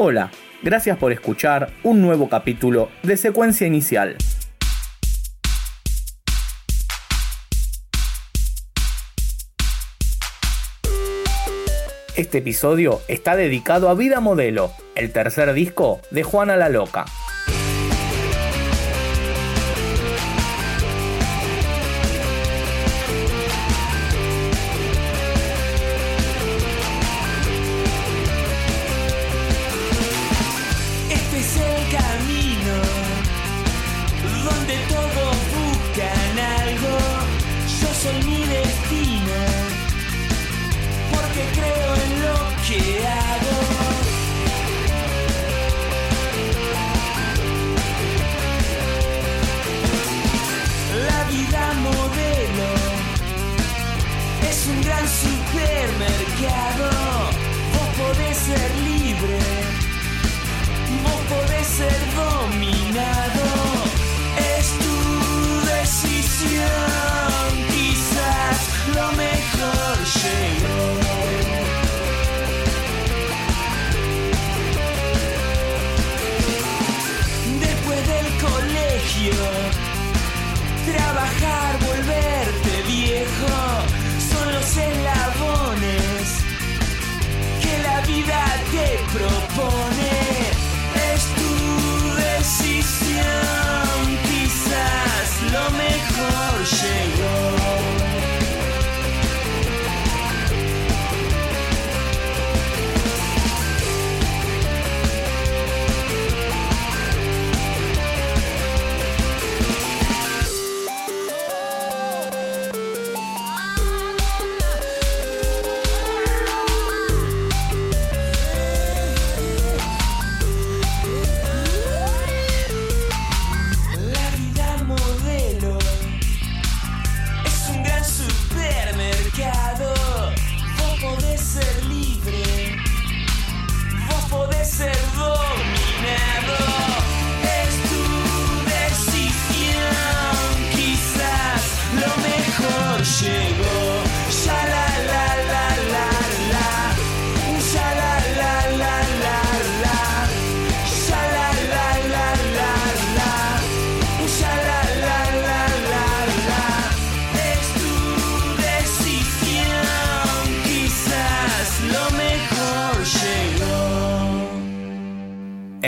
Hola, gracias por escuchar un nuevo capítulo de Secuencia Inicial. Este episodio está dedicado a Vida Modelo, el tercer disco de Juana la Loca.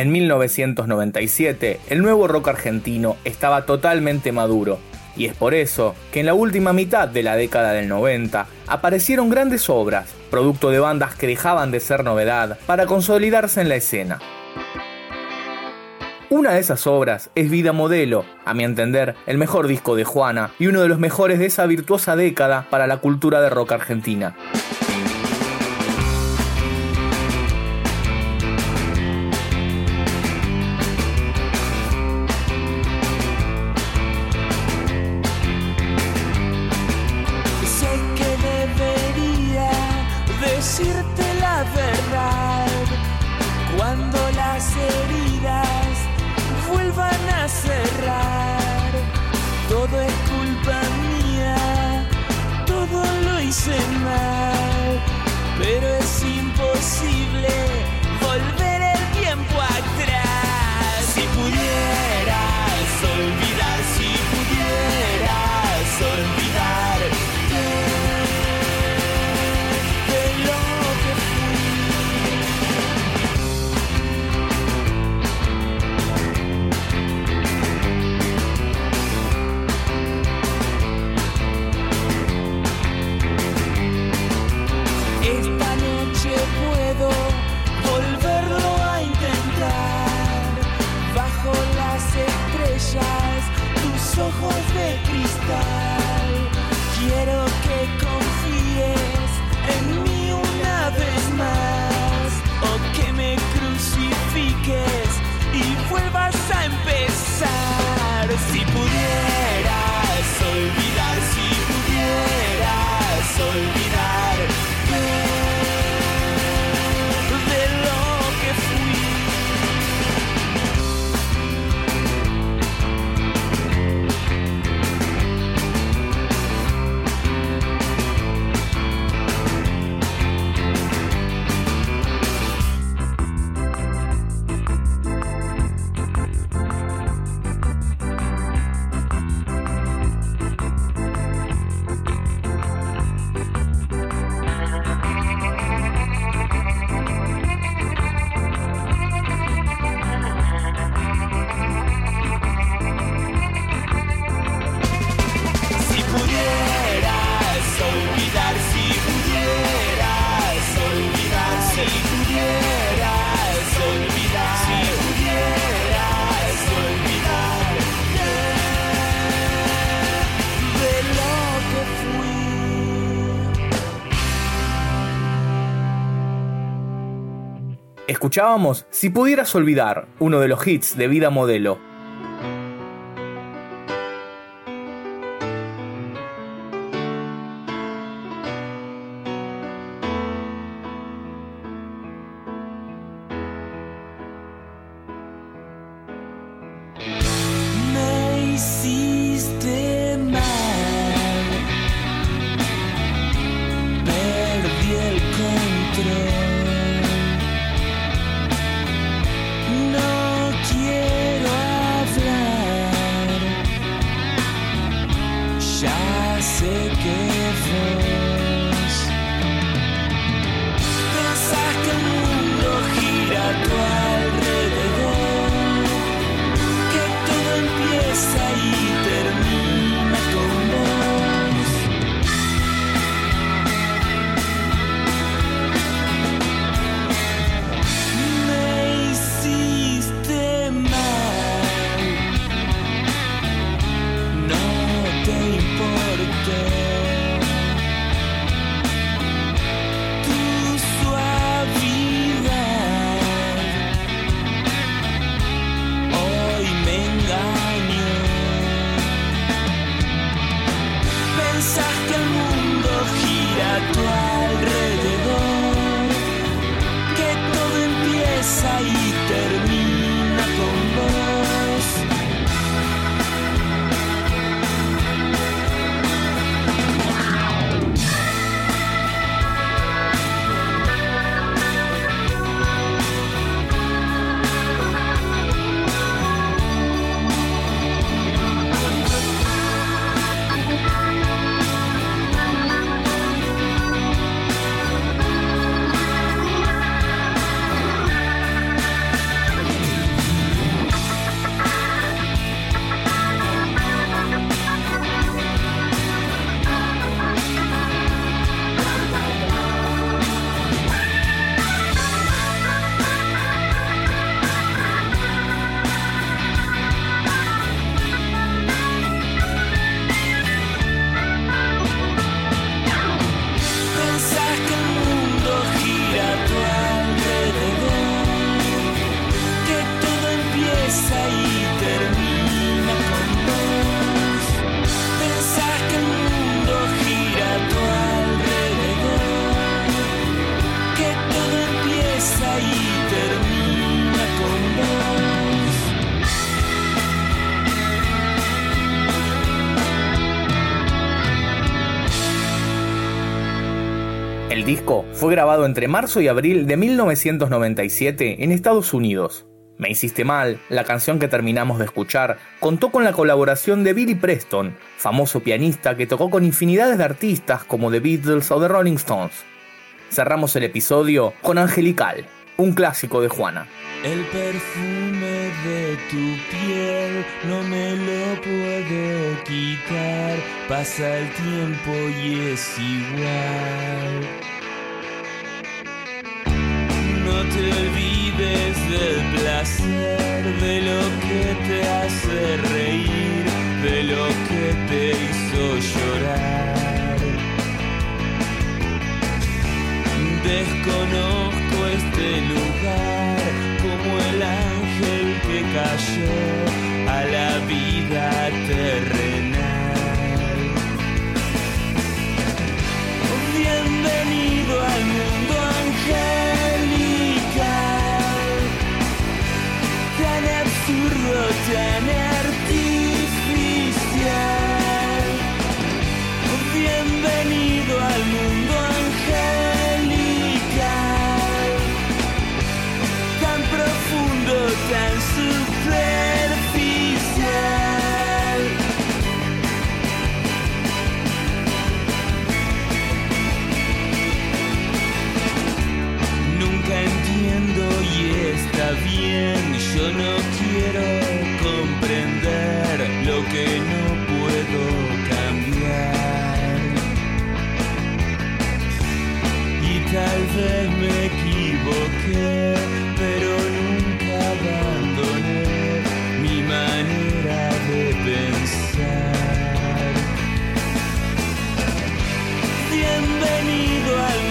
En 1997, el nuevo rock argentino estaba totalmente maduro, y es por eso que en la última mitad de la década del 90 aparecieron grandes obras, producto de bandas que dejaban de ser novedad para consolidarse en la escena. Una de esas obras es Vida Modelo, a mi entender, el mejor disco de Juana y uno de los mejores de esa virtuosa década para la cultura de rock argentina. decirte la verdad cuando las heridas vuelvan a cerrar. Todo es culpa mía, todo lo hice mal, pero es imposible soy Escuchábamos Si pudieras olvidar, uno de los hits de Vida Modelo, El fue grabado entre marzo y abril de 1997 en Estados Unidos. Me hiciste mal, la canción que terminamos de escuchar, contó con la colaboración de Billy Preston, famoso pianista que tocó con infinidades de artistas como The Beatles o The Rolling Stones. Cerramos el episodio con Angelical, un clásico de Juana. El perfume de tu piel no me lo puedo quitar, pasa el tiempo y es igual. Olvides del placer, de lo que te hace reír, de lo que te hizo llorar. Desconozco este lugar el ángel que cayó a la vida terrenal. Tal vez me equivoqué, pero nunca abandoné mi manera de pensar. Bienvenido al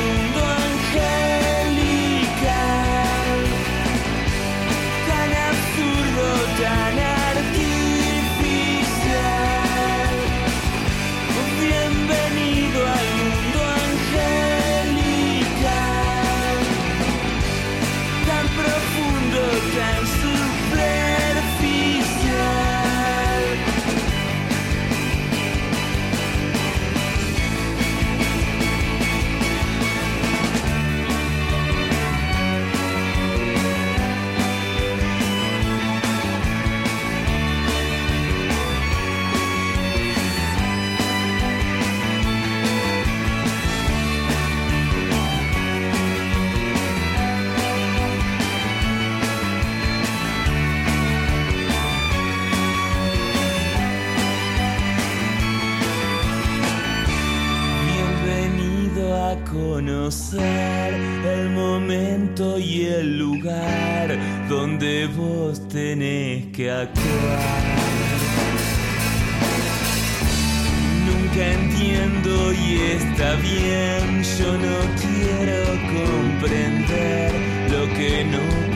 el momento y el lugar donde vos tenés que actuar. Nunca entiendo y está bien, yo no quiero comprender lo que no.